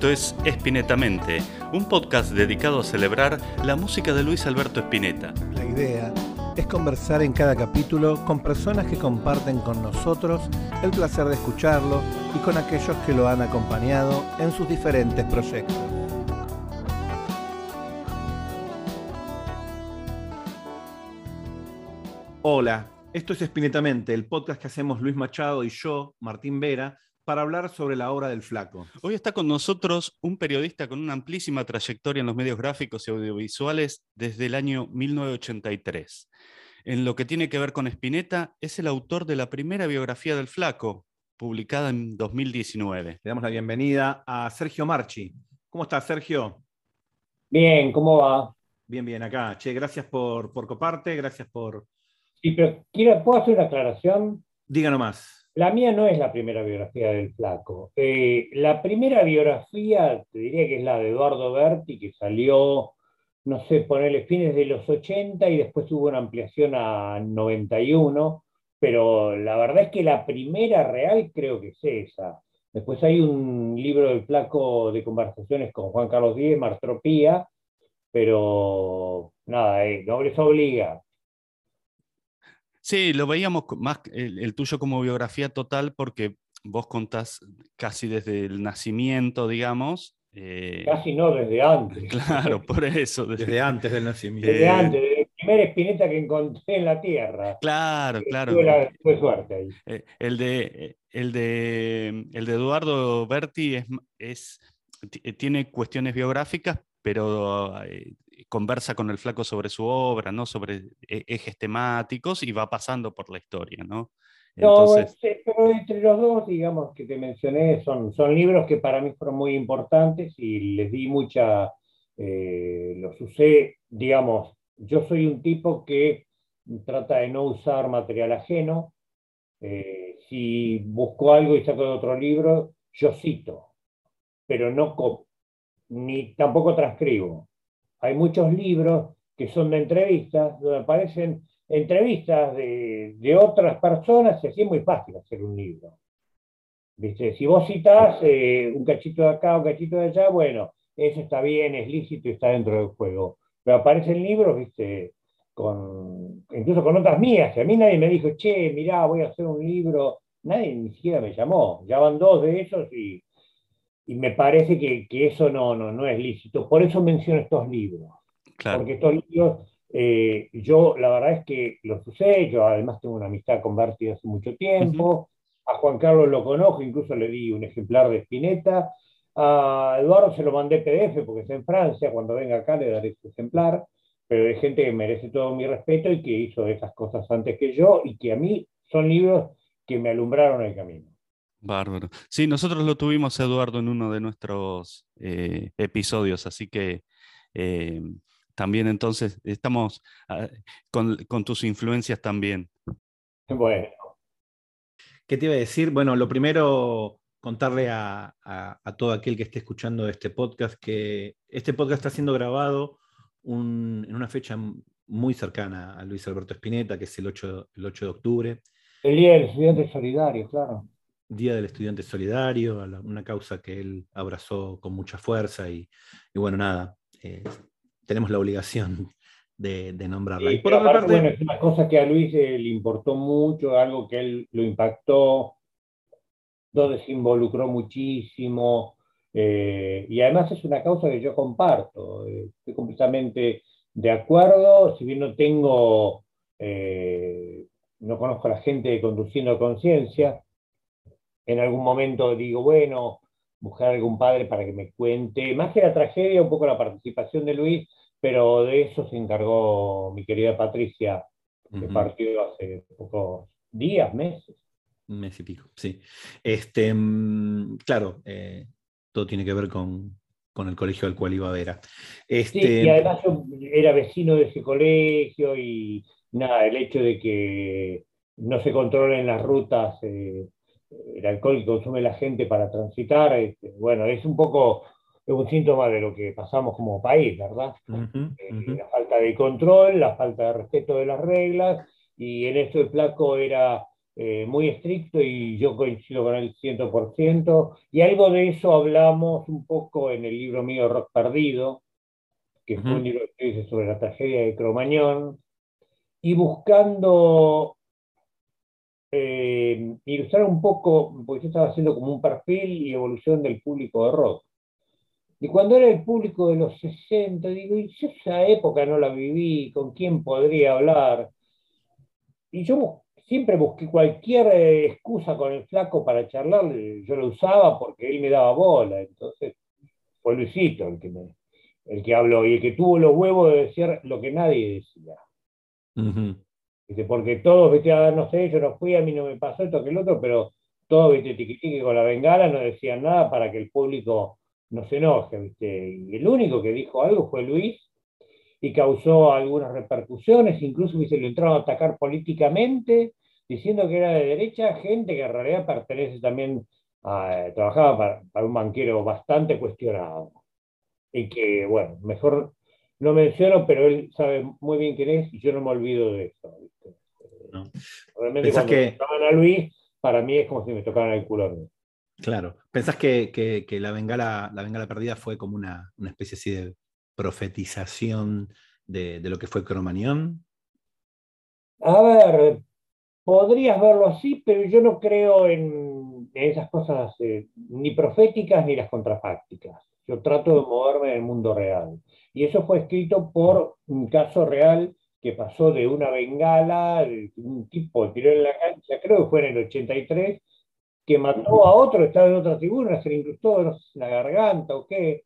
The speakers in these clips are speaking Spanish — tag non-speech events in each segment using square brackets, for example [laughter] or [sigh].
Esto es Espinetamente, un podcast dedicado a celebrar la música de Luis Alberto Spinetta. La idea es conversar en cada capítulo con personas que comparten con nosotros el placer de escucharlo y con aquellos que lo han acompañado en sus diferentes proyectos. Hola, esto es Espinetamente, el podcast que hacemos Luis Machado y yo, Martín Vera, para hablar sobre la obra del flaco. Hoy está con nosotros un periodista con una amplísima trayectoria en los medios gráficos y audiovisuales desde el año 1983. En lo que tiene que ver con Spinetta, es el autor de la primera biografía del flaco, publicada en 2019. Le damos la bienvenida a Sergio Marchi. ¿Cómo estás, Sergio? Bien, ¿cómo va? Bien, bien, acá. Che, gracias por, por coparte, gracias por... Sí, pero quiero, ¿puedo hacer una aclaración? Diga nomás. La mía no es la primera biografía del flaco. Eh, la primera biografía, te diría que es la de Eduardo Berti, que salió, no sé, ponerle fines de los 80 y después hubo una ampliación a 91, pero la verdad es que la primera real creo que es esa. Después hay un libro del flaco de conversaciones con Juan Carlos Díez, Martropía, pero nada, eh, no les obliga. Sí, lo veíamos más el, tuyo como biografía total porque vos contás casi desde el nacimiento, digamos. Eh, casi no, desde antes. [laughs] Claro, por eso. Desde, antes del nacimiento. Desde antes, desde el primer espineta que encontré en la tierra. Claro, claro. Tuve, suerte ahí. Eh, el, de, el, de, el de Eduardo Berti es, es, tiene cuestiones biográficas, pero conversa con el flaco sobre su obra, ¿no? Sobre e, ejes temáticos y va pasando por la historia, ¿no? Entonces... pero entre los dos, digamos, que te mencioné, son, son libros que para mí fueron muy importantes y les di mucha, eh, los usé, digamos, yo soy un tipo que trata de no usar material ajeno. Eh, si busco algo y saco de otro libro, yo cito, pero no ni tampoco transcribo. Hay muchos libros que son de entrevistas, donde aparecen entrevistas de, otras personas y así es muy fácil hacer un libro. ¿Viste? Si vos citás eh, un cachito de acá, un cachito de allá, bueno, eso está bien, es lícito y está dentro del juego. Pero aparecen libros, ¿viste? Con, incluso con otras mías. Y a mí nadie me dijo, che, mirá, voy a hacer un libro. Nadie ni siquiera me llamó. Ya van dos de esos y y me parece que, que, eso no, no, no es lícito. Por eso menciono estos libros. Porque estos libros, eh, yo la verdad es que los usé, yo además tengo una amistad con Berti hace mucho tiempo, a Juan Carlos lo conozco, incluso le di un ejemplar de Spinetta, a Eduardo se lo mandé PDF porque está en Francia, cuando venga acá le daré su ejemplar, pero hay gente que merece todo mi respeto y que hizo esas cosas antes que yo y que a mí son libros que me alumbraron el camino. Bárbaro. Sí, nosotros lo tuvimos, Eduardo, en uno de nuestros eh, episodios, así que eh, también entonces estamos ah, con, tus influencias también. Bueno. ¿Qué te iba a decir? Bueno, lo primero, contarle a, todo aquel que esté escuchando este podcast que este podcast está siendo grabado en una fecha muy cercana a Luis Alberto Spinetta, que es el 8, el 8 de octubre. El Día del Estudiante Solidario, claro. Día del Estudiante Solidario, una causa que él abrazó con mucha fuerza y, bueno, nada, eh, tenemos la obligación [laughs] de, nombrarla. y por otra parte, bueno, es una cosa que a Luis le importó mucho, algo que él lo impactó, donde se involucró muchísimo, eh, y además es una causa que yo comparto, eh, estoy completamente de acuerdo, si bien no tengo, no conozco a la gente conduciendo conciencia, en algún momento digo, bueno, buscar algún padre para que me cuente, más que la tragedia, un poco la participación de Luis, pero de eso se encargó mi querida Patricia, que partió hace pocos días, meses. Un mes y pico, sí. Este, mm, claro, eh, todo tiene que ver con, el colegio al cual iba a ver. Este... Sí, y además yo era vecino de ese colegio y nada, el hecho de que no se controlen las rutas eh, el alcohol que consume la gente para transitar, este, bueno, es un poco un síntoma de lo que pasamos como país, ¿verdad? Eh, la falta de control, la falta de respeto de las reglas, y en esto el flaco era eh, muy estricto y yo coincido con él 100%. Y algo de eso hablamos un poco en el libro mío Rock Perdido, que fue un libro que hice sobre la tragedia de Cromañón, y buscando eh, ilustrar un poco, porque yo estaba haciendo como un perfil y evolución del público de rock. Y cuando era el público de los 60, digo, y yo esa época no la viví, ¿con quién podría hablar? Y yo siempre busqué cualquier eh, excusa con el flaco para charlar, yo lo usaba porque él me daba bola, entonces fue Luisito el que, me, el que habló y el que tuvo los huevos de decir lo que nadie decía. Porque todos, viste, ah, no sé, yo no fui, a mí no me pasó esto que el otro, pero todos, viste, tiquitique con la bengala, no decían nada para que el público no se enoje, ¿viste? Y el único que dijo algo fue Luis y causó algunas repercusiones, incluso se lo entraron a atacar políticamente, diciendo que era de derecha, gente que en realidad pertenece también a, trabajaba para, un banquero bastante cuestionado. Y que, bueno, mejor no menciono, pero él sabe muy bien quién es y yo no me olvido de eso. Realmente cuando que... tocaban a Luis, para mí es como si me tocaran el culo. Claro. ¿Pensás que, la, bengala, la bengala perdida fue como una, especie así de profetización de, lo que fue Cromañón? A ver, podrías verlo así, pero yo no creo en, esas cosas eh, ni proféticas ni las contrafácticas. Yo trato de moverme en el mundo real. Y eso fue escrito por un caso real que pasó de una bengala, un tipo tiró en la cancha, creo que fue en el 83, que mató a otro, estaba en otra tribuna, se le incrustó la garganta o qué.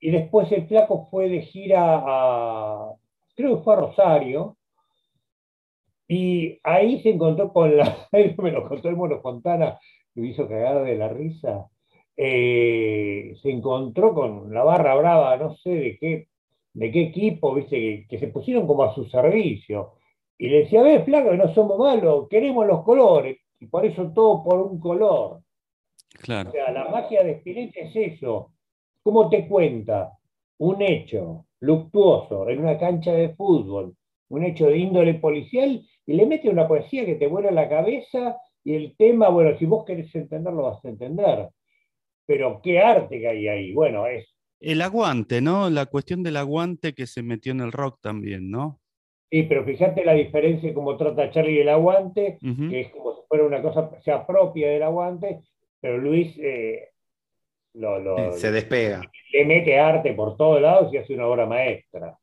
Y después el flaco fue de gira a, creo que fue a Rosario, y ahí se encontró con la, [laughs] me lo contó el Mono Fontana, me hizo cagar de la risa, eh, se encontró con la barra brava, no sé de qué, de qué equipo, viste, que, se pusieron como a su servicio. Y le decía, ve, flaco, que no somos malos, queremos los colores y por eso todo por un color. Claro. O sea, la magia de Spinetta es eso. ¿Cómo te cuenta un hecho luctuoso en una cancha de fútbol, un hecho de índole policial, y le mete una poesía que te vuela la cabeza y el tema, bueno, si vos querés entenderlo, vas a entender. Pero qué arte que hay ahí. Bueno, es. El aguante, ¿no? La cuestión del aguante que se metió en el rock también, ¿no? Sí, pero fíjate la diferencia como trata Charlie el aguante, que es como si fuera una cosa sea propia del aguante, pero Luis eh, se despega. Le mete arte por todos lados y hace una obra maestra.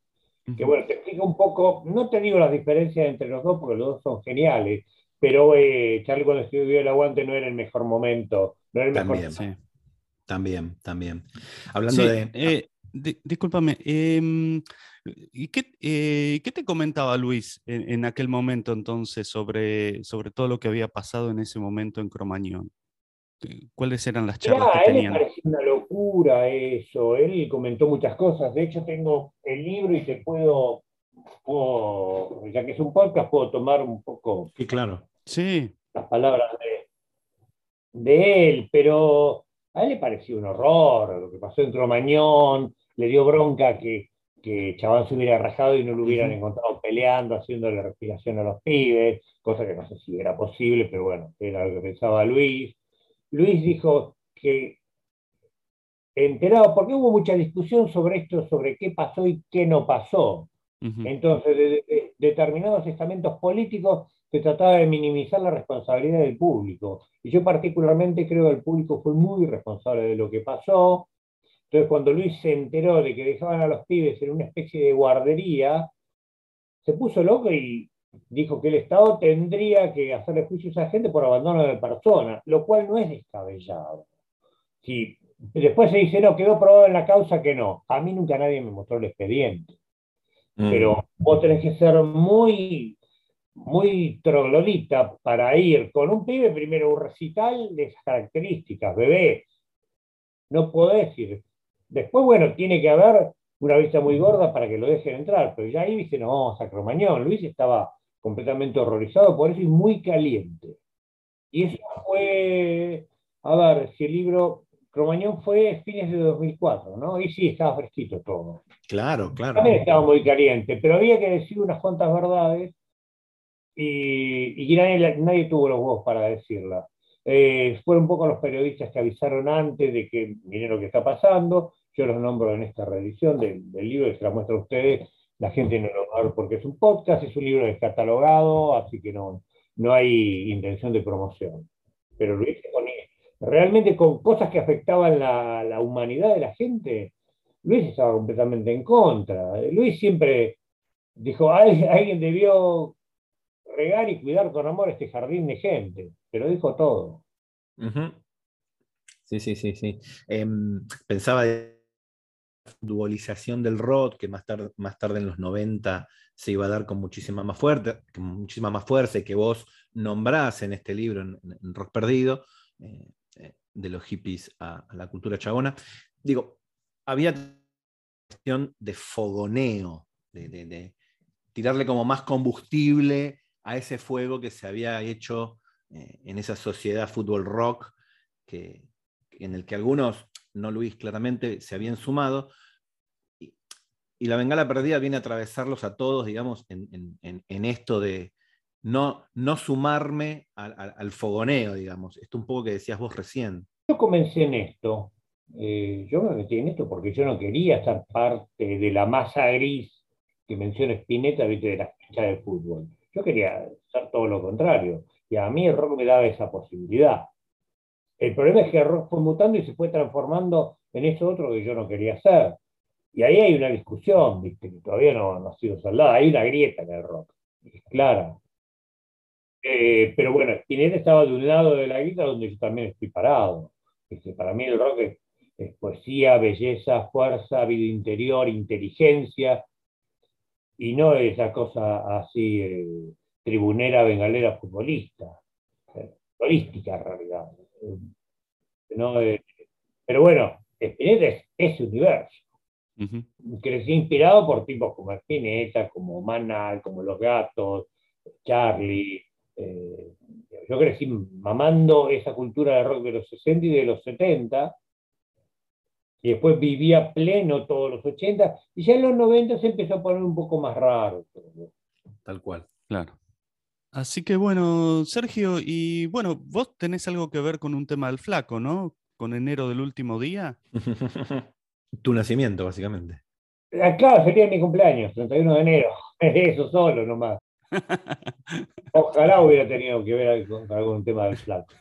Que bueno, te explico un poco, no te digo las diferencias entre los dos porque los dos son geniales, pero eh, Charlie cuando escribió el aguante no era el mejor momento, no era el también, mejor. Sí. También, también. Hablando de... Eh, discúlpame, em, ¿Y eh, qué, te comentaba Luis en, aquel momento entonces sobre, sobre todo lo que había pasado en ese momento en Cromañón? ¿Cuáles eran las charlas que tenían? A él le pareció una locura eso. Él comentó muchas cosas. De hecho, tengo el libro y te puedo, ya que es un podcast, puedo tomar un poco. Sí, claro. Sí. Las palabras de, de él, pero a él le pareció un horror lo que pasó en Cromañón. Le dio bronca que que Chabán se hubiera rajado y no lo hubieran encontrado peleando, haciéndole respiración a los pibes, cosa que no sé si era posible, pero bueno, era lo que pensaba Luis. Luis dijo que enterado, porque hubo mucha discusión sobre esto, sobre qué pasó y qué no pasó. Entonces, de, determinados estamentos políticos se trataba de minimizar la responsabilidad del público. Y yo particularmente creo que el público fue muy responsable de lo que pasó, entonces, cuando Luis se enteró de que dejaban a los pibes en una especie de guardería, se puso loco y dijo que el Estado tendría que hacerle juicio a esa gente por abandono de persona, lo cual no es descabellado. Si después se dice, no, quedó probado en la causa que no. A mí nunca nadie me mostró el expediente. Mm. Pero vos tenés que ser muy, muy troglodita para ir con un pibe, primero un recital de esas características, bebé. No podés ir Después, bueno, tiene que haber una vista muy gorda para que lo dejen entrar, pero ya ahí dice, no, Sacromañón. Luis estaba completamente horrorizado por eso y muy caliente. Y eso fue, a ver, si el libro Cromañón fue fines de 2004, ¿no? Y sí, estaba fresquito todo. Claro, claro. También estaba muy caliente, pero había que decir unas cuantas verdades y, nadie, tuvo los huevos para decirla. Eh, fueron un poco los periodistas que avisaron antes de que miren lo que está pasando. Yo los nombro en esta reedición del, libro que se la muestra a ustedes. La gente no lo va a ver porque es un podcast, es un libro descatalogado, así que no, no hay intención de promoción. Pero lo hice con, realmente con cosas que afectaban la, la humanidad de la gente. Luis estaba completamente en contra. Luis siempre dijo, alguien debió regar y cuidar con amor este jardín de gente, pero dijo todo. Sí, sí, sí, sí. Em, pensaba de dualización del rock, que más tarde, más tarde en los 90 se iba a dar con muchísima más, fuerte, muchísima más fuerza y que vos nombrás en este libro, en, Rock Perdido, eh, eh, de los hippies a, la cultura chabona. Digo, había cuestión de fogoneo, de, tirarle como más combustible a ese fuego que se había hecho eh, en esa sociedad fútbol rock, que, en el que algunos, no Luis claramente, se habían sumado. Y, la bengala perdida viene a atravesarlos a todos, digamos, en, esto de no, no sumarme al, fogoneo, digamos. Esto un poco que decías vos recién. Yo comencé en esto. Eh, yo me metí en esto porque yo no quería ser parte de la masa gris que menciona Spinetta de la cancha de fútbol. Yo quería ser todo lo contrario. Y a mí el rock me daba esa posibilidad. El problema es que el rock fue mutando y se fue transformando en eso otro que yo no quería hacer. Y ahí hay una discusión, ¿viste? que todavía no, ha sido saldada. Hay una grieta en el rock, es clara. Eh, pero bueno, Spinetta estaba de un lado de la grieta donde yo también estoy parado. Este, para mí el rock es poesía, belleza, fuerza, vida interior, inteligencia, y no esa cosa así eh, tribunera, bengalera, futbolista, eh, holística en realidad. Eh, pero bueno, Spinetta es ese universo. Crecí inspirado por tipos como Spinetta, como Manal, como Los Gatos, Charlie. yo crecí mamando esa cultura de rock de los 60 y de los 70, y después vivía pleno todos los 80, y ya en los 90 se empezó a poner un poco más raro. Tal cual. Claro. Así que bueno, Sergio, y bueno, vos tenés algo que ver con un tema del flaco, ¿no? Con enero del último día. [laughs] tu nacimiento, básicamente. Ah, claro, sería mi cumpleaños, 31 de enero. [laughs] Eso solo nomás. [laughs] Ojalá hubiera tenido que ver con algún tema del flaco.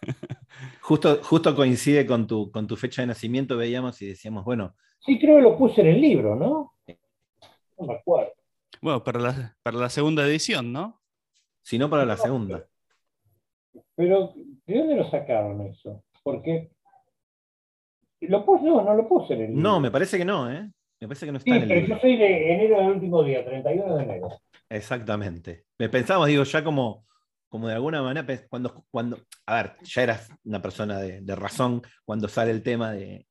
Justo, justo coincide con tu, con tu fecha de nacimiento, veíamos y decíamos, bueno. Sí, creo que lo puse en el libro, ¿no? No me acuerdo. Bueno, para la, para la segunda edición, ¿no? Si no, para la segunda. Pero, ¿de dónde lo sacaron eso? Porque. ¿Lo puse? No, no lo puse en el libro. No, me parece que no, ¿eh? Me parece que no está en el pero Yo soy de enero del último día, 31 de enero. Exactamente. Me pensamos, digo, ya como como de alguna manera, cuando, cuando, a ver, ya eras una persona de, razón cuando sale el tema de,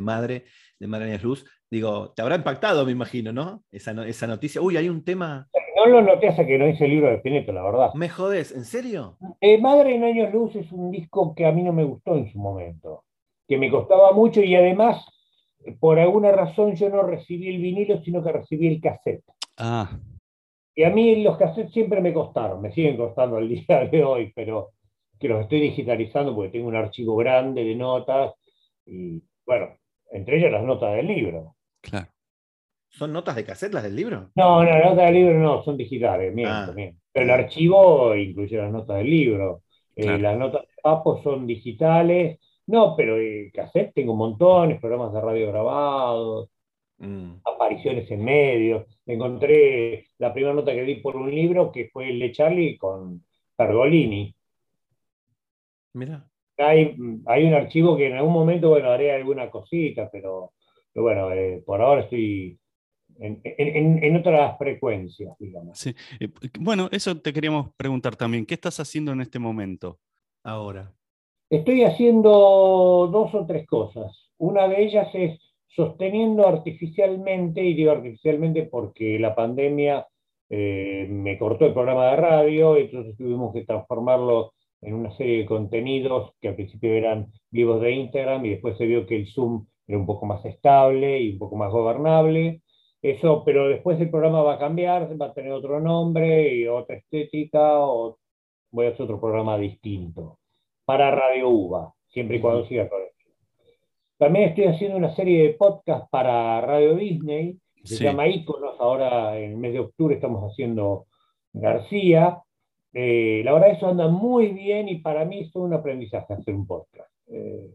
madre, de Madre Luz, digo, te habrá impactado, me imagino, ¿no? Esa, esa noticia. Uy, hay un tema. No lo noté hasta que no hice el libro de Pineto, la verdad. ¿Me jodés? ¿En serio? Eh, madre en Años Luz es un disco que a mí no me gustó en su momento, que me costaba mucho y además, por alguna razón, yo no recibí el vinilo, sino que recibí el cassette. Ah. Y a mí los cassettes siempre me costaron, me siguen costando al [laughs] día de hoy, pero que los estoy digitalizando porque tengo un archivo grande de notas y, bueno, entre ellas las notas del libro. Claro. ¿Son notas de cassette las del libro? No, no, las notas del libro no, son digitales, miento, ah. Pero el archivo incluye las notas del libro. Eh, las notas de Papo son digitales. No, pero el cassette tengo montones, programas de radio grabados. Mm. apariciones en medios. Encontré la primera nota que di por un libro que fue el de Charlie con Pergolini. Mira. Hay, hay, un archivo que en algún momento, bueno, haré alguna cosita, pero, bueno, eh, por ahora estoy en, otras frecuencias, digamos. Eh, bueno, eso te queríamos preguntar también. ¿Qué estás haciendo en este momento? Ahora. Estoy haciendo dos o tres cosas. Una de ellas es sosteniendo artificialmente, y digo artificialmente porque la pandemia eh, me cortó el programa de radio, entonces tuvimos que transformarlo en una serie de contenidos que al principio eran vivos de Instagram y después se vio que el Zoom era un poco más estable y un poco más gobernable. eso, pero después el programa va a cambiar, va a tener otro nombre y otra estética, o voy a hacer otro programa distinto para Radio UBA, siempre y cuando siga con. También estoy haciendo una serie de podcasts para Radio Disney, se llama Iconos, ahora en el mes de octubre estamos haciendo García. Eh, la verdad eso anda muy bien y para mí es un aprendizaje hacer un podcast. Eh,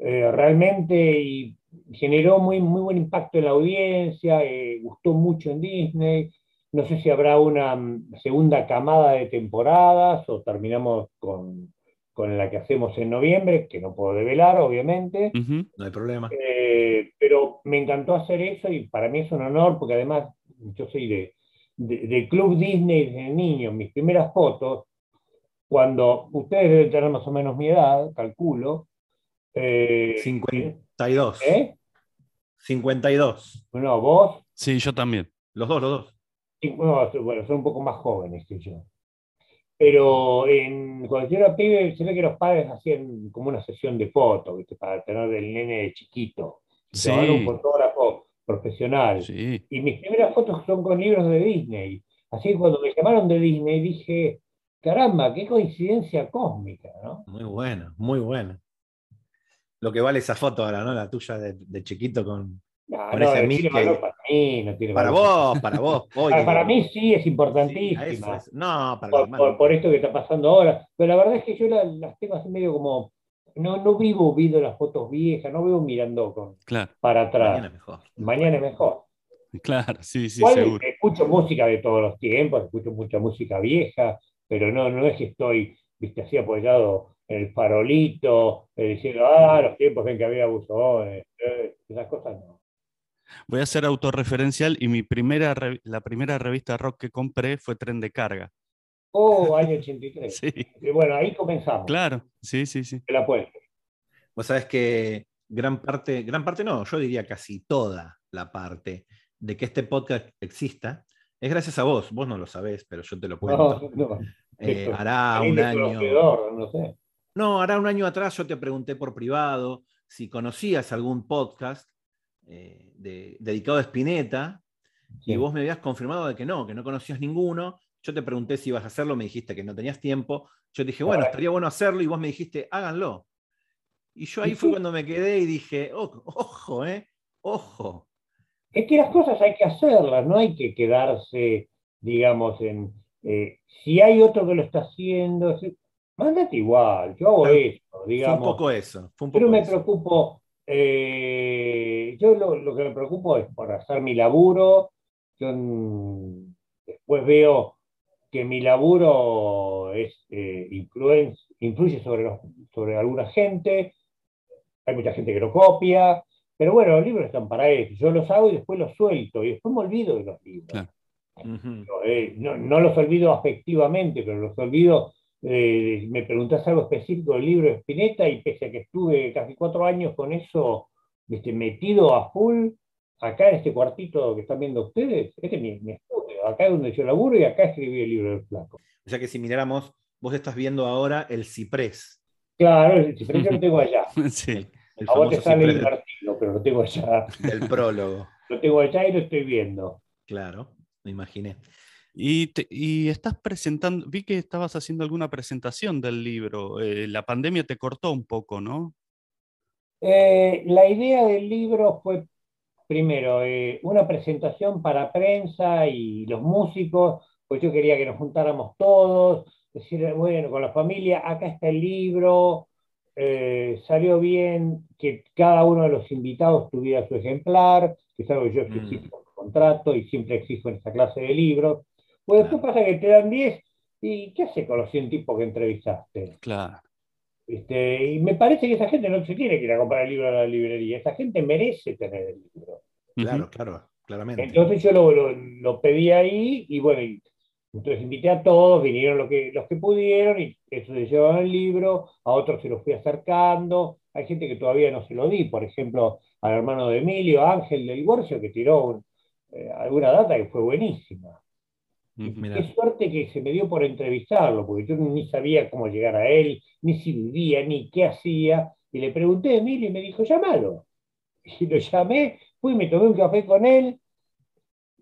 eh, realmente y generó muy, muy buen impacto en la audiencia, gustó mucho en Disney. No sé si habrá una mm, segunda camada de temporadas o terminamos con, con la que hacemos en noviembre, que no puedo develar, obviamente. No hay problema. pero me encantó hacer eso y para mí es un honor, porque además yo soy de, de, Club Disney desde niño, mis primeras fotos, cuando ustedes deben tener más o menos mi edad, calculo. 52. Eh, ¿Eh? 52. Bueno, vos. Sí, yo también. Los dos, los dos. bueno, son un poco más jóvenes que yo. Pero en, cuando yo era pibe, se ve que los padres hacían como una sesión de fotos, para tener el nene de chiquito. Sí. un fotógrafo profesional. Y mis primeras fotos son con libros de Disney. Así que cuando me llamaron de Disney dije, caramba, qué coincidencia cósmica, ¿no? Muy buena, muy buena. Lo que vale esa foto ahora, ¿no? La tuya de, chiquito con, ese Mickey. Mí, no tiene para vos, para vos. [laughs] para, mí sí es importantísima. No, para por, por, esto que está pasando ahora. Pero la verdad es que yo las tengo así medio como no, no vivo viendo las fotos viejas, no vivo mirando con, para atrás. Mañana es mejor. Mañana es mejor. Claro, sí, sí, seguro. Escucho música de todos los tiempos, escucho mucha música vieja, pero no, no es que estoy, viste, así apoyado en el farolito, eh, diciendo, ah, los tiempos en que había buzones, eh, esas cosas no. Voy a ser autorreferencial y mi primera, la primera revista rock que compré fue Tren de Carga. Oh, año 83. [laughs] Sí. Y bueno, ahí comenzamos. Claro, sí, sí, sí. La Vos sabés que gran parte, gran parte no, yo diría casi toda la parte de que este podcast exista es gracias a vos. Vos no lo sabés, pero yo te lo cuento. No, [laughs] eh, hará un año. No, sé. no, hará un año atrás yo te pregunté por privado si conocías algún podcast eh, dedicado a Spinetta y vos me habías confirmado de que no, que no conocías ninguno yo te pregunté si ibas a hacerlo, me dijiste que no tenías tiempo. Yo dije, bueno, estaría bueno hacerlo y vos me dijiste, háganlo. Y yo ahí fue cuando me quedé y dije, ojo, ¿eh? Ojo. Es que las cosas hay que hacerlas, no hay que quedarse, digamos, en... Eh, si hay otro que lo está haciendo, mándate igual, yo hago eso, digamos. Fue un poco eso. pero me preocupo, eh, yo lo, que me preocupo es por hacer mi laburo, yo después veo que mi laburo es, eh, influye sobre, sobre alguna gente, hay mucha gente que lo copia, pero bueno, los libros están para eso. Yo los hago y después los suelto, y después me olvido de los libros. Eh, no, los olvido afectivamente, pero los olvido. Eh, me preguntas algo específico del libro de Spinetta y pese a que estuve casi cuatro años con eso este, metido a full, acá en este cuartito que están viendo ustedes, este es mi, mi acá es donde yo laburo y acá escribí el libro del flaco. O sea que si miráramos, vos estás viendo ahora el ciprés. Claro, el ciprés yo lo tengo allá. [laughs] sí. El a vos te sale invertido, pero lo tengo allá. El prólogo. lo tengo allá y lo estoy viendo. Claro, me imaginé. Y, estás presentando, vi que estabas haciendo alguna presentación del libro. Eh, la pandemia te cortó un poco, ¿no? Eh, la idea del libro fue primero, eh, una presentación para prensa y los músicos, pues yo quería que nos juntáramos todos, decir, bueno, con la familia, acá está el libro, salió bien que cada uno de los invitados tuviera su ejemplar, que es algo que yo mm. exijo en contrato y siempre exijo en esta clase de libros. Pues después pasa que te dan 10 y ¿qué hace con los 100 tipos que entrevistaste? Claro. Este, y me parece que esa gente no se tiene que ir a comprar el libro a la librería, esa gente merece tener el libro. Claro, claro, claramente. Entonces yo lo, lo, pedí ahí y bueno, entonces invité a todos, vinieron los que, los que pudieron y eso se llevaban el libro, a otros se los fui acercando, hay gente que todavía no se lo di, por ejemplo, al hermano de Emilio, Ángel del Divorcio, que tiró eh, alguna data que fue buenísima. Mm, qué suerte que se me dio por entrevistarlo, porque yo ni sabía cómo llegar a él, ni si vivía, ni qué hacía. Y le pregunté a Emilio y me dijo, llámalo. [laughs] Y lo llamé, fui, me tomé un café con él,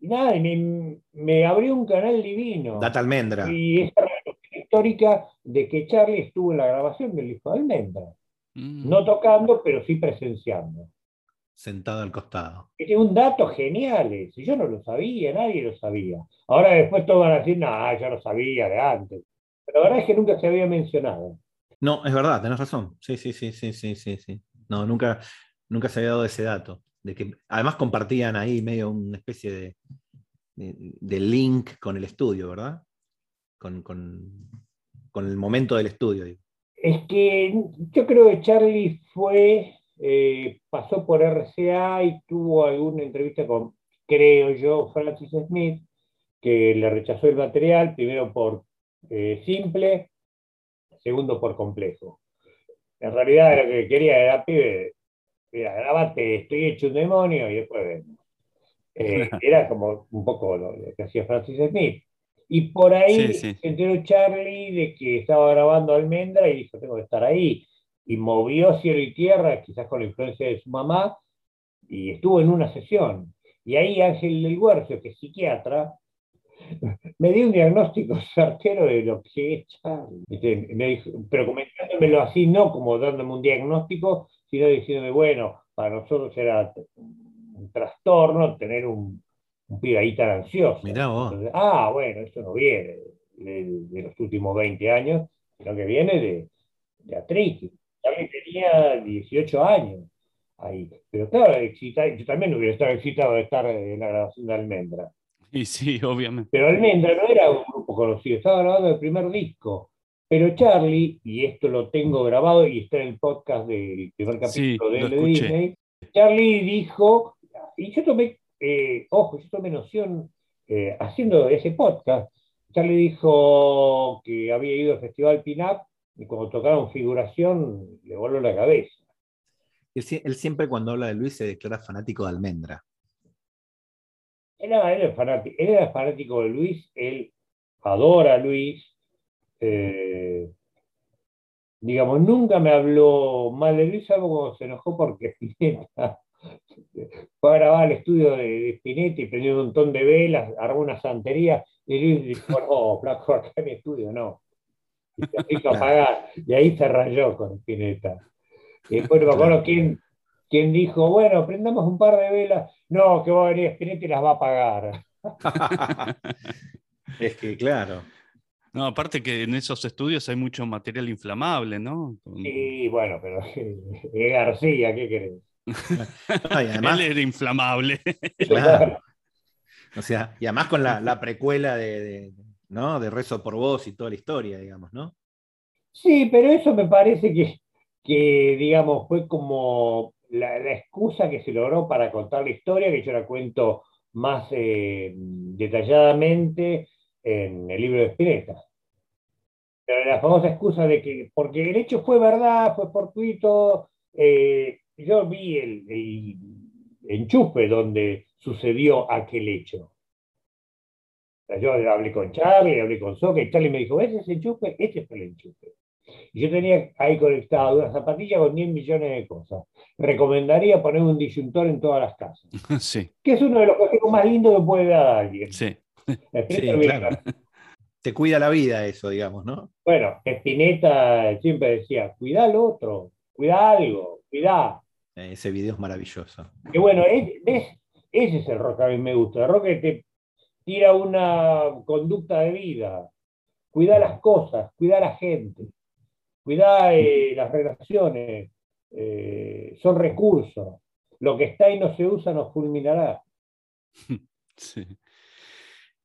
y nada, me, me, abrió un canal divino. Data Almendra. Y esa histórica de que Charlie estuvo en la grabación del disco de Almendra. Mm. No tocando, pero sí presenciando. Sentado al costado. Es un dato genial ese. Yo no lo sabía, nadie lo sabía. Ahora después todos van a decir, no, yo lo sabía de antes. Pero la verdad es que nunca se había mencionado. No, es verdad, tenés razón. Sí, sí, sí, sí, sí, sí, sí. No, nunca, nunca se había dado ese dato. De que además compartían ahí medio una especie de, de, link con el estudio, ¿verdad? Con, el momento del estudio. Es que yo creo que Charlie fue, eh, pasó por RCA y tuvo alguna entrevista con, creo yo, Francis Smith, que le rechazó el material, primero por eh, simple, segundo por complejo. En realidad lo que quería era, pibe, mira, grabate, estoy hecho un demonio y después vemos. Eh, [laughs] era como un poco lo, que hacía Francis Smith. Y por ahí se enteró Charlie de que estaba grabando Almendra y dijo, tengo que estar ahí. Y movió cielo y tierra, quizás con la influencia de su mamá, y estuvo en una sesión. Y ahí Ángel del que es psiquiatra, [laughs] me dio un diagnóstico [laughs] certero de lo que es Charlie. Me dijo, pero comentándomelo así, no como dándome un diagnóstico, sino diciéndome, bueno, para nosotros era un trastorno tener un, un pibe ahí tan ansioso. ah, bueno, eso no viene de, los últimos 20 años, sino que viene de, de artritis. También tenía 18 años ahí. Pero claro, yo también hubiera estado excitado de estar en la grabación de Almendra. Y sí, obviamente. Pero Almendra no era un grupo conocido, estaba grabando el primer disco. Pero Charlie, y esto lo tengo grabado y está en el podcast del primer capítulo de Disney, Charlie dijo, y yo tomé, eh, ojo, yo tomé noción eh, haciendo ese podcast, Charlie dijo que había ido al Festival Pinap y cuando tocaron figuración le voló la cabeza. Él, siempre cuando habla de Luis se declara fanático de Almendra. Él, era fanático, él era fanático de Luis, él adora a Luis, eh, digamos, nunca me habló mal de Luis, algo cuando se enojó porque [laughs] Spinetta [laughs] fue a grabar el estudio de, Spinetta y prendió un montón de velas, armó una santería, y Luis dijo, no, flaco, acá en mi estudio no. Y, se pagar. y ahí se rayó con Spinetta. Y después no me acuerdo quién, quién dijo, bueno, prendamos un par de velas, no, que va a venir Spinetta y las va a pagar. [laughs] es que, claro. No, aparte que en esos estudios hay mucho material inflamable, ¿no? Sí, bueno, pero [laughs] es García, ¿qué querés? [laughs] Él era inflamable. Claro. O sea, y además con la, precuela de, ¿no? de Rezo por Vos y toda la historia, digamos, ¿no? Sí, pero eso me parece que, que digamos, fue como la, excusa que se logró para contar la historia, que yo la cuento más eh, detalladamente en el libro de Spinetta. Pero la famosa excusa de que, porque el hecho fue verdad, fue fortuito, eh, yo vi el, enchufe donde sucedió aquel hecho. Yo hablé con Charlie, hablé con Soca, y Charlie me dijo, ¿ese es el enchufe? Este fue el enchufe. Y yo tenía ahí conectado una zapatilla con 10 millones de cosas. Recomendaría poner un disyuntor en todas las casas. [laughs] Sí. Que es uno de los consejos más lindos que puede dar alguien. Sí. [laughs] Te cuida la vida eso, digamos, ¿no? Bueno, Spinetta siempre decía, cuida al otro, cuida algo, cuida. Ese video es maravilloso. Y bueno, ese es el rock que a mí me gusta. El rock que te tira una conducta de vida. Cuida las cosas, cuida a la gente, cuida eh, las relaciones. Eh, son recursos. Lo que está y no se usa nos fulminará. [laughs] Sí.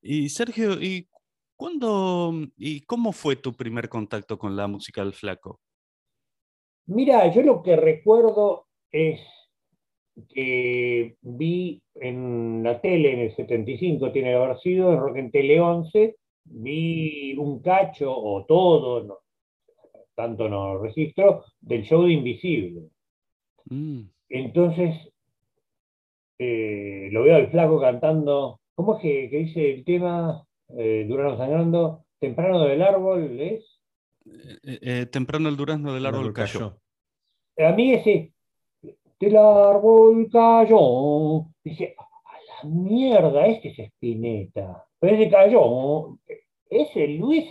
Y Sergio, ¿y cuándo y cómo fue tu primer contacto con la música del flaco? Mira, yo lo que recuerdo es que vi en la tele en el 75, tiene que haber sido, en Rock en Tele 11, vi un cacho o todo, tanto no registro, del show de Invisible. Mm. Entonces, eh, lo veo al flaco cantando ¿Cómo es que, dice el tema eh, Durano sangrando? Temprano del árbol es. Eh, eh, temprano el durazno del árbol cayó. A mí ese del árbol cayó. Dice, mierda, este es Spinetta. Pero se cayó. Ese Luis,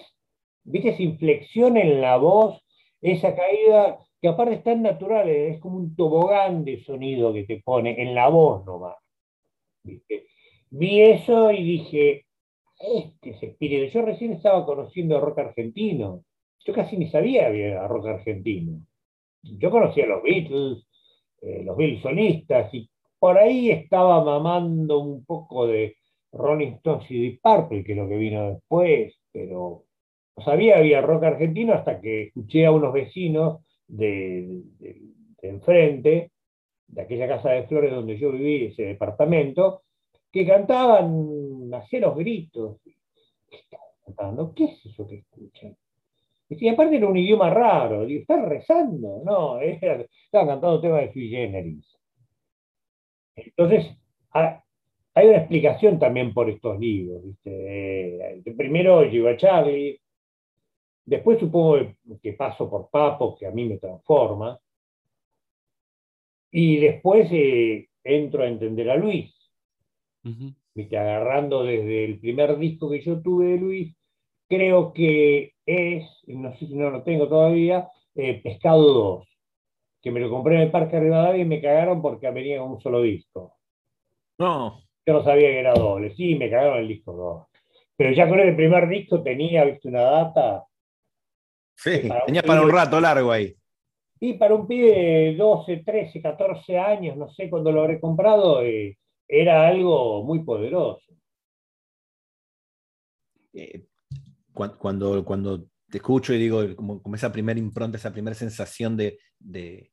viste esa inflexión en la voz, esa caída, que aparte es tan natural, es como un tobogán de sonido que te pone en la voz nomás. Vi eso y dije, este es Spinetta. Yo recién estaba conociendo rock argentino. Yo casi ni sabía había rock argentino. Yo conocía a los Beatles, eh, los Beatles solistas, y por ahí estaba mamando un poco de Rolling Stones y Deep Purple, que es lo que vino después, pero no sabía había rock argentino hasta que escuché a unos vecinos de, enfrente, de aquella casa de flores donde yo viví, ese departamento, que cantaban hacia los gritos. ¿Qué estaban cantando? ¿Qué es eso que escuchan? Y aparte era un idioma raro, digo, ¿están rezando? No, [laughs] era, estaban cantando temas de sui generis. Entonces, hay una explicación también por estos libros. ¿viste? primero llego a Charlie, después supongo que paso por Papo, que a mí me transforma, y después eh, entro a entender a Luis, agarrando desde el primer disco que yo tuve de Luis, creo que es, no sé si no lo tengo todavía, eh, Pescado 2, que me lo compré en el Parque Rivadavia y me cagaron porque venía con un solo disco. No. Yo no sabía que era doble. Sí, me cagaron el disco 2. Pero ya con el primer disco tenía, viste, una data. Sí, tenía para un rato largo ahí. Y para un pibe de 12, 13, 14 años, no sé cuándo lo habré comprado, eh, era algo muy poderoso. Eh, cuando, cuando te escucho y digo, como, esa primera impronta, esa primera sensación de, de,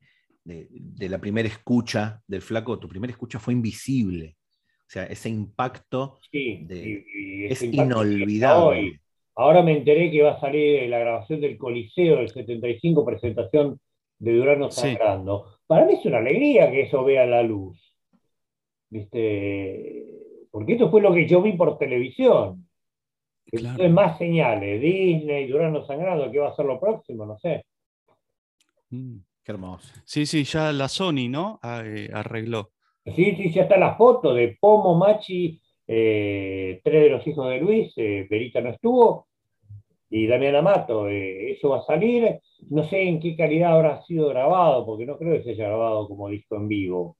la primera escucha del flaco, tu primera escucha fue invisible. O sea, ese impacto es inolvidable. Ahora me enteré que va a salir la grabación del Coliseo del 75, presentación de Durano Sangrando. Para mí es una alegría que eso vea la luz. ¿Viste? Porque esto fue lo que yo vi por televisión. Claro. más señales, Disney, Durano Sangrando, ¿qué va a ser lo próximo? No sé. Mm. Qué hermoso. Sí, sí, ya la Sony, ¿no? Ah, eh, arregló. Sí, sí, ya está la foto de Pomo, Machi, eh, tres de los hijos de Luis, eh, Verita no estuvo, y Damián Amato. eso va a salir. No sé en qué calidad habrá sido grabado, porque no creo que se haya grabado como disco en vivo.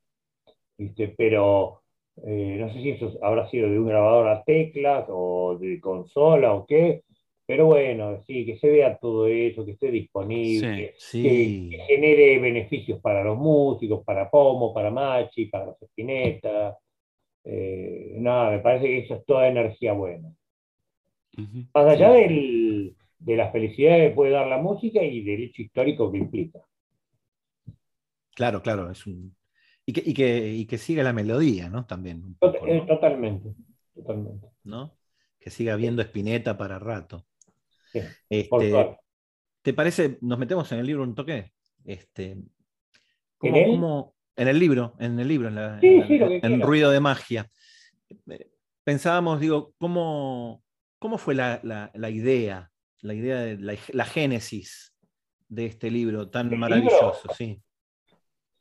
¿viste? Pero no sé si eso habrá sido de un grabador a teclas o de consola o qué. Pero bueno, sí, que se vea todo eso, que esté disponible, Que, genere beneficios para los músicos, para Pomo, para Machi, para los Espineta. Eh, nada, me parece que eso es toda energía buena. Más allá de la felicidad que puede dar la música y del hecho histórico que implica. Claro, claro, es un... Y que, y que, y que siga la melodía, ¿no? También. Eh, totalmente, totalmente. ¿No? Que siga viendo Espineta para rato. Este, ¿Te parece? Nos metemos en el libro un toque. Este, ¿cómo, ¿En, el libro, en el libro, en, Ruido de Magia. Pensábamos, digo, ¿cómo, cómo fue la, idea, la idea de la, génesis de este libro tan maravilloso? Sí.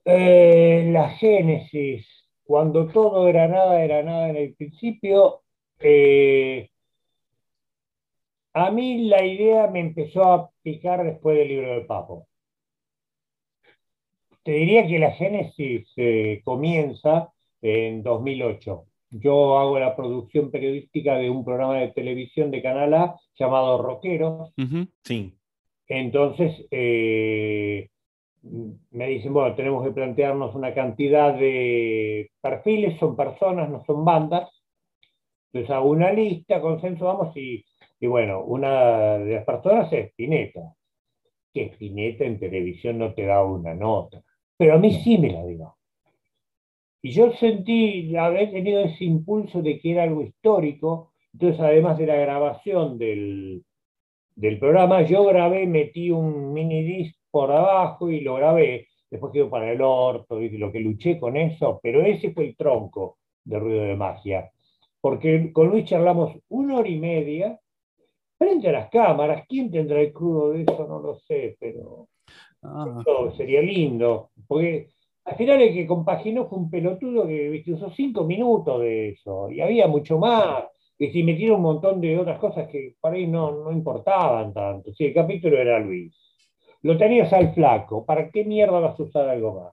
Eh, la génesis, cuando todo era nada, era nada en el principio. Eh, a mí la idea me empezó a picar después del libro del Papo. Te diría que la génesis eh, comienza en 2008. Yo hago la producción periodística de un programa de televisión de Canal A llamado Roqueros. Sí. Entonces, eh, me dicen, bueno, tenemos que plantearnos una cantidad de perfiles, son personas, no son bandas. Entonces hago una lista, consensuamos y y bueno, una de las personas es Spinetta, que Spinetta en televisión no te da una nota, pero a mí sí me la dio. Y yo sentí haber tenido ese impulso de que era algo histórico, entonces además de la grabación del, del programa, yo grabé, metí un mini disc por abajo y lo grabé, después quedó para el orto, y lo que luché con eso, pero ese fue el tronco de Ruido de Magia, porque con Luis charlamos una hora y media frente a las cámaras. ¿Quién tendrá el crudo de eso? No lo sé, pero ah. sería lindo. Porque Al final el que compaginó fue un pelotudo que ¿viste? usó cinco minutos de eso, y había mucho más, y se metieron un montón de otras cosas que para ahí no, no importaban tanto. Sí, el capítulo era Luis. Lo tenías al flaco, ¿para qué mierda vas a usar algo más?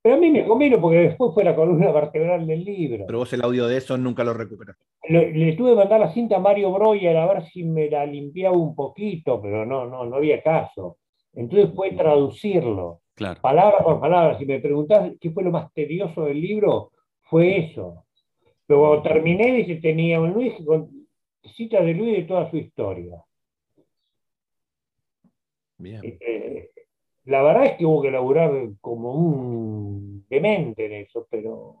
Pero a mí me convino porque después fue la columna vertebral del libro. Pero vos el audio de eso nunca lo recuperaste. Le, le tuve que mandar la cinta a Mario Breuer a ver si me la limpiaba un poquito, pero no, no, no había caso. Entonces fue traducirlo, Claro. palabra por palabra. Si me preguntás qué fue lo más tedioso del libro, fue eso. Pero cuando terminé, dice, tenía un Luis con citas de Luis de toda su historia. Bien. Eh, la verdad es que hubo que laburar como un demente en eso, pero.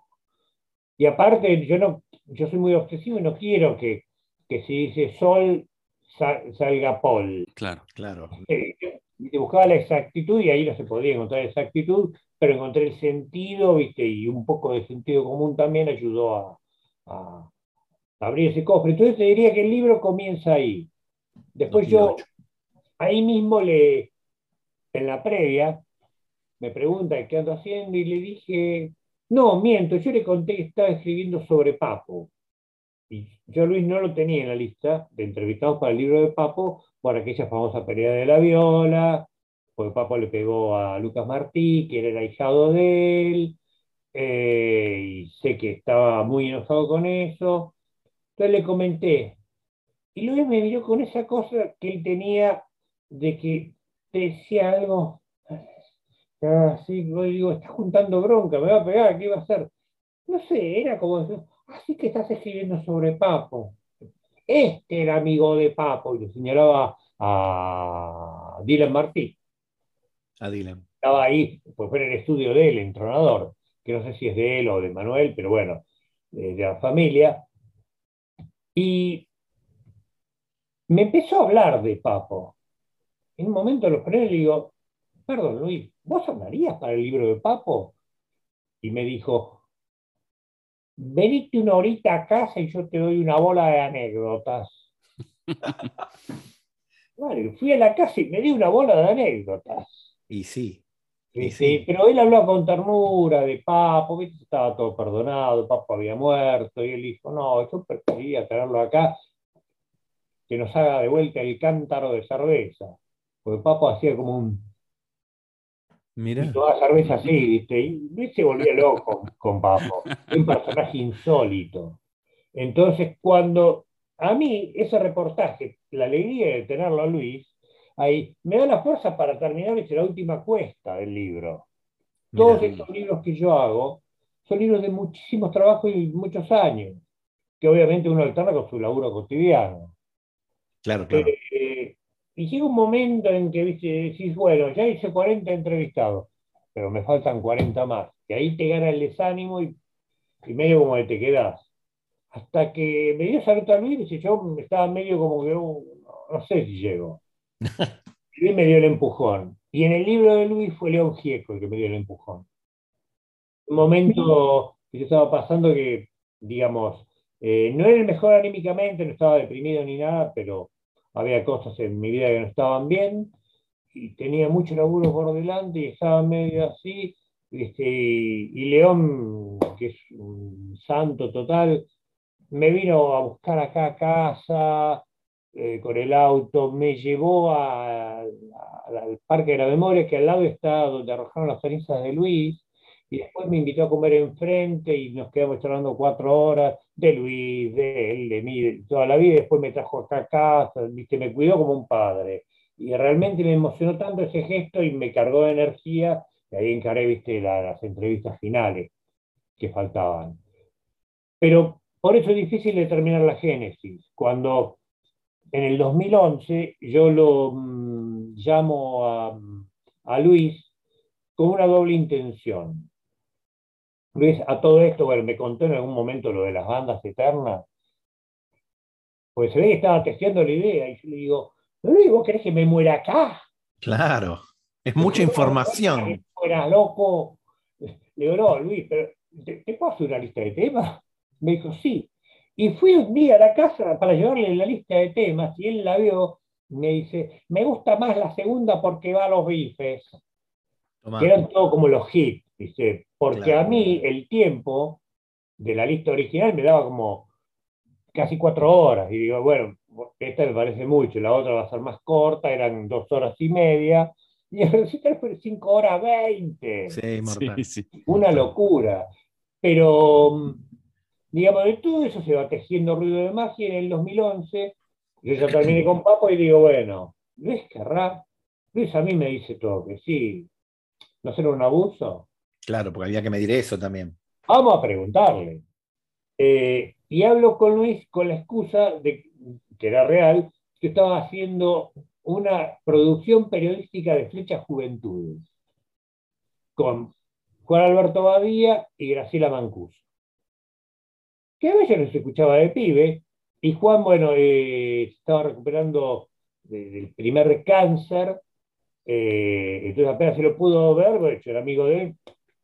Y aparte, yo no, yo soy muy obsesivo y no quiero que, que si dice sol sa- salga Paul. Claro. Claro. Eh, yo buscaba la exactitud y ahí no se podía encontrar exactitud, pero encontré el sentido, ¿viste? Y un poco de sentido común también ayudó a, a abrir ese cofre. Entonces te diría que el libro comienza ahí. Después yo 2008. Ahí mismo le, en la previa, me pregunta qué ando haciendo y le dije, no, miento, yo le conté que estaba escribiendo sobre Papo. Y yo Luis no lo tenía en la lista de entrevistados para el libro de Papo por aquella famosa pelea de la viola, porque Papo le pegó a Lucas Martí, que era el ahijado de él, eh, y sé que estaba muy enojado con eso. Entonces le comenté, y Luis me miró con esa cosa que él tenía de que te decía algo, así, yo digo, está juntando bronca, me va a pegar, ¿qué va a hacer? No sé, era como, así que estás escribiendo sobre Papo. Este era amigo de Papo, y le señalaba a Dylan Martí. A Dylan. Estaba ahí, pues fue en el estudio de él, entrenador, que no sé si es de él o de Manuel, pero bueno, de la familia. Y me empezó a hablar de Papo. En un momento lo frené y le digo, perdón Luis, ¿vos hablarías para el libro de Papo? Y me dijo, venite una horita a casa y yo te doy una bola de anécdotas. [laughs] Bueno, fui a la casa y me di una bola de anécdotas. Y sí. Y sí, sí. pero él hablaba con ternura de Papo, ¿viste? estaba todo perdonado, Papo había muerto, y él dijo, no, yo prefería tenerlo acá, que nos haga de vuelta el cántaro de cerveza, porque Papo hacía como un, Mira. y toda cerveza así, ¿viste? Y Luis se volvía loco con Papo, un personaje insólito. Entonces, cuando a mí ese reportaje, la alegría de tenerlo a Luis, ahí me da la fuerza para terminar ¿viste? la última cuesta del libro. Todos estos libros que yo hago son libros de muchísimos trabajos y muchos años, que obviamente uno alterna con su laburo cotidiano. Claro, claro. Eh, y llega un momento en que decís, bueno, ya hice 40 entrevistados, pero me faltan 40 más. Y ahí te gana el desánimo y, y medio como que te quedás. Hasta que me dio salud a Luis, y yo estaba medio como que, uh, no sé si llego. [laughs] Luis me dio el empujón. Y en el libro de Luis fue León Gieco el que me dio el empujón. Un momento que yo estaba pasando que, digamos, eh, no era el mejor anímicamente, no estaba deprimido ni nada, pero había cosas en mi vida que no estaban bien y tenía mucho laburo por delante y estaba medio así. este, y, León, que es un santo total, me vino a buscar acá a casa eh, con el auto, me llevó a- a- al Parque de la Memoria, que al lado está donde arrojaron las cenizas de Luis, y después me invitó a comer enfrente y nos quedamos charlando cuatro horas de Luis, de él, de mí, de toda la vida, después me trajo acá a casa, ¿viste? me cuidó como un padre. Y realmente me emocionó tanto ese gesto y me cargó de energía, y ahí encaré ¿viste? la- las entrevistas finales que faltaban. Pero por eso es difícil determinar la génesis. Cuando en el 2011 yo lo mm, llamo a, a Luis con una doble intención. Luis, a todo esto, bueno, me contó en algún momento lo de las bandas eternas, pues se ve que estaba testeando la idea y yo le digo, Luis, ¿vos querés que me muera acá? Claro. Es mucha información. Fueras loco. Le digo, no, Luis, pero ¿te, te puedo hacer una lista de temas? Me dijo, sí. Y fui un día a la casa para llevarle la lista de temas y él la vio. Me dice, me gusta más la segunda porque va a los bifes, que eran todos como los hits. ¿Viste? Porque a mí el tiempo de la lista original me daba como casi cuatro horas. Y digo, bueno, esta me parece mucho, la otra va a ser más corta, eran dos horas y media. Y el recital fue cinco horas veinte. Sí, mortal. Una locura. Pero, digamos, de todo eso se va tejiendo ruido de magia. En el 2011, yo ya terminé con Papo y digo, bueno, Luis querrá. Luis a mí me dice todo, que sí. ¿No será un abuso? Claro, porque había que medir eso también. Vamos a preguntarle. Eh, y hablo con Luis con la excusa de que era real, que estaba haciendo una producción periodística de Flecha Juventudes con Juan Alberto Badía y Graciela Mancuso. Que a veces se escuchaba de pibe, y Juan, bueno, eh, estaba recuperando del primer cáncer, eh, entonces apenas se lo pudo ver, bueno, yo era amigo de él,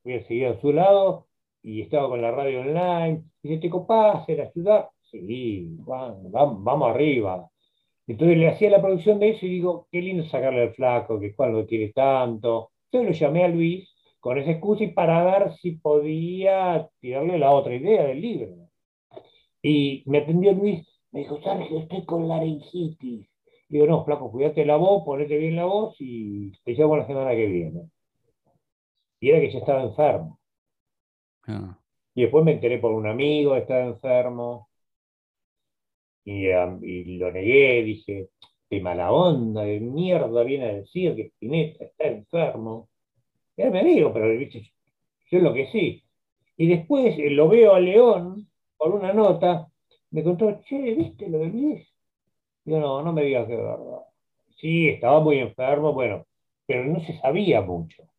voy a seguir a su lado, y estaba con la radio online, y dice, ¿te copás en la ciudad? Sí, Juan, vamos, arriba. Entonces le hacía la producción de eso y digo, qué lindo sacarle al flaco, que Juan lo quiere tanto. Entonces lo llamé a Luis con esa excusa y para ver si podía tirarle la otra idea del libro. Y me atendió Luis, me dijo, Sergio, estoy con laringitis. Digo, no, flaco, cuídate la voz, ponete bien la voz y te llamo la semana que viene. Y era que ya estaba enfermo. Ah. Y después me enteré por un amigo, estaba enfermo. Um, y, lo negué, dije, de mala onda, de mierda viene a decir que Spinetta está enfermo. Y él me dijo, pero yo lo que sí. Y después eh, lo veo a León por una nota, me contó, che, ¿viste lo de Luis? Yo no, no me digas que es verdad. Sí, estaba muy enfermo, bueno, pero no se sabía mucho.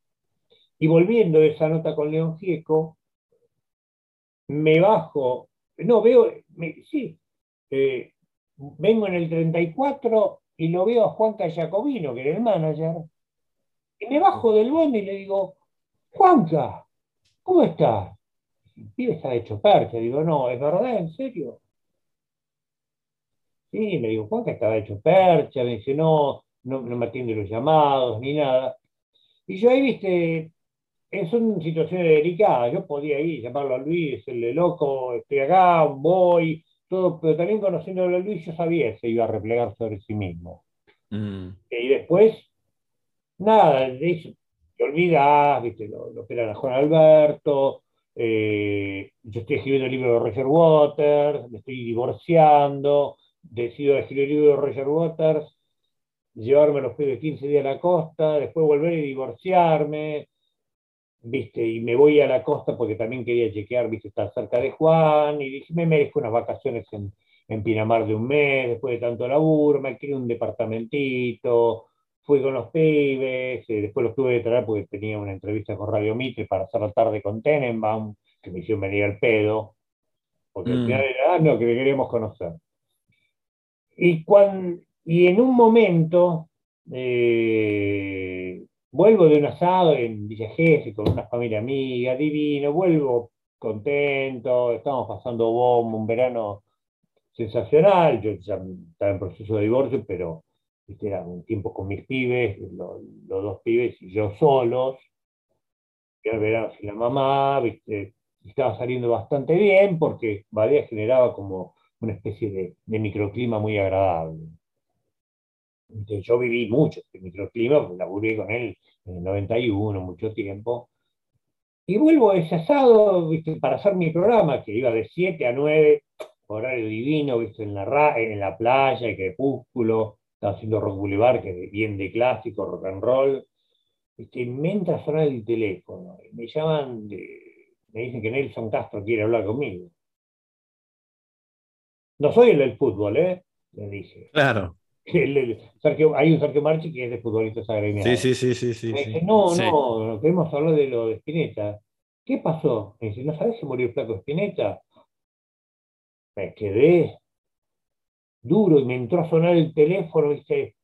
Y volviendo a esa nota con León Gieco, me bajo, no, veo, sí, eh, vengo en el 34 y lo veo a Juanca Jacobino, que era el manager, y me bajo del bondi y le digo, Juanca, ¿cómo estás? El pibe está hecho percha. Digo, no, ¿es verdad? ¿En serio? Sí, le digo, Juanca estaba hecho percha. Me dice, no, no, no me atiende los llamados ni nada. Y yo ahí, viste, son situaciones delicadas. Yo podía ir, llamarlo a Luis, el loco, estoy acá, voy, todo, pero también conociéndolo a Luis, yo sabía que se iba a replegar sobre sí mismo. Mm. Y después, nada, de eso te olvidas, ¿viste? Lo, lo esperan a Juan Alberto. Eh, yo estoy escribiendo el libro de Roger Waters, me estoy divorciando, decido escribir el libro de Roger Waters, llevarme los de 15 días a la costa, después volver y divorciarme, viste, y me voy a la costa porque también quería chequear, viste, estar cerca de Juan, y dije, me merezco unas vacaciones en, en Pinamar de un mes, después de tanto laburo, me quedé un departamentito, fui con los pibes, eh, después los tuve que traer porque tenía una entrevista con Radio Mitre para hacer la tarde con Tenenbaum, que me hicieron venir al pedo, porque al mm. final era, ah, no, que le queríamos conocer. Y, cuando, y en un momento, eh, Vuelvo de un asado en Villa con una familia amiga, divino, vuelvo contento, estamos pasando bomba, un verano sensacional, yo ya estaba en proceso de divorcio, pero era un tiempo con mis pibes, los, dos pibes y yo solos, era el verano sin la mamá, estaba saliendo bastante bien porque Badea generaba como una especie de microclima muy agradable yo viví mucho este microclima, laburé con él en el 91, mucho tiempo. Y vuelvo a ese asado ¿viste? para hacer mi programa, que iba de 7 a 9, horario divino, ¿viste? En, la, en la playa, el crepúsculo, estaba haciendo rock boulevard, que es bien de clásico, rock and roll. ¿viste? Me entra a sonar el teléfono, me llaman, me dicen que Nelson Castro quiere hablar conmigo. No soy el del fútbol, ¿eh? Le dije. Claro. Hay un Sergio Marchi que es de futbolistas agremiados. Sí, sí, sí, sí. Me dice, no, no, queremos hablar de lo de Spinetta. ¿Qué pasó? Me dice, ¿no sabes si murió el flaco Spinetta? Me quedé duro y me entró a sonar el teléfono, viste,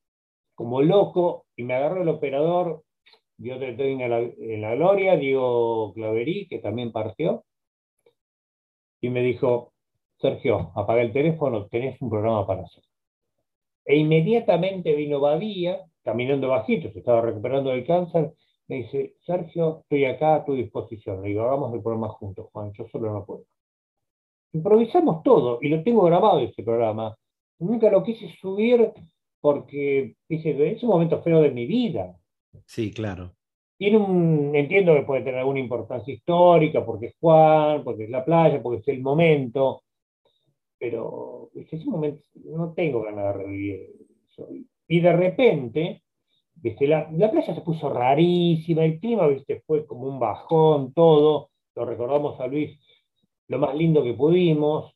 como loco, y me agarró el operador, Dios te en la, en la gloria, Diego Claverí, que también partió, y me dijo, Sergio, apaga el teléfono, tenés un programa para hacer. E inmediatamente vino Badía, caminando bajito, se estaba recuperando del cáncer, me dice, Sergio, estoy acá a tu disposición. Le digo, hagamos el programa juntos, Juan, yo solo no puedo. Improvisamos todo, y lo tengo grabado ese programa. Nunca lo quise subir porque, dice, es un momento feo de mi vida. Sí, claro. Tiene un, entiendo que puede tener alguna importancia histórica, porque es Juan, porque es la playa, porque es el momento, pero en ese momento no tengo ganas de revivir eso. Y de repente, ¿viste? La, la, playa se puso rarísima, el clima ¿viste? fue como un bajón, todo, lo recordamos a Luis lo más lindo que pudimos.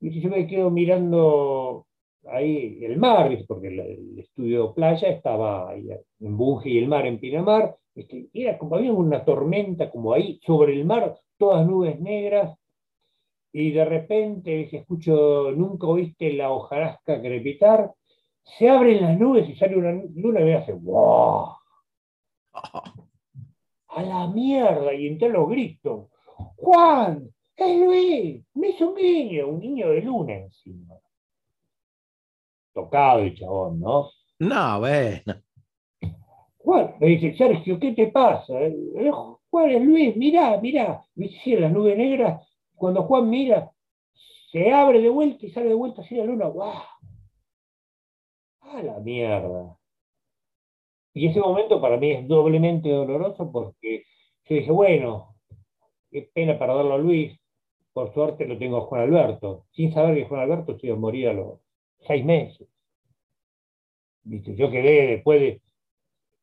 Y yo me quedo mirando ahí el mar, porque el, estudio playa estaba ahí en Bunge y el mar en Pinamar, este, era como había una tormenta como ahí sobre el mar, todas nubes negras, y de repente se escucho, nunca oíste la hojarasca crepitar, se abren las nubes y sale una luna y me hace ¡wow! [laughs] A la mierda, y entré los gritos. Juan, es Luis, me hizo un niño, un niño de luna encima. Tocado el chabón, ¿no? No, bueno. Juan, me dice, Sergio, ¿qué te pasa? Juan es Luis, mirá, mirá. Me dice, las nubes negras, cuando Juan mira, se abre de vuelta y sale de vuelta así la luna. ¡Guau! ¡A la mierda! Y ese momento para mí es doblemente doloroso porque yo dije, bueno, qué pena para darlo a Luis, por suerte lo tengo a Juan Alberto, sin saber que Juan Alberto se iba a morir a los seis meses. ¿Viste? Yo quedé después de,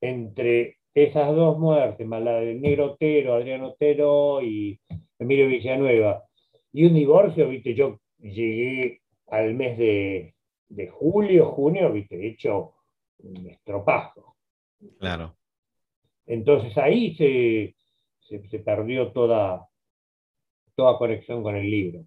entre esas dos muertes, más la del negro Otero, Adriano Otero y Emilio Villanueva, y un divorcio, ¿viste? Yo llegué al mes de, de julio, junio, ¿viste? Hecho un estropajo. Claro. Entonces ahí se, se, se perdió toda, toda conexión con el libro.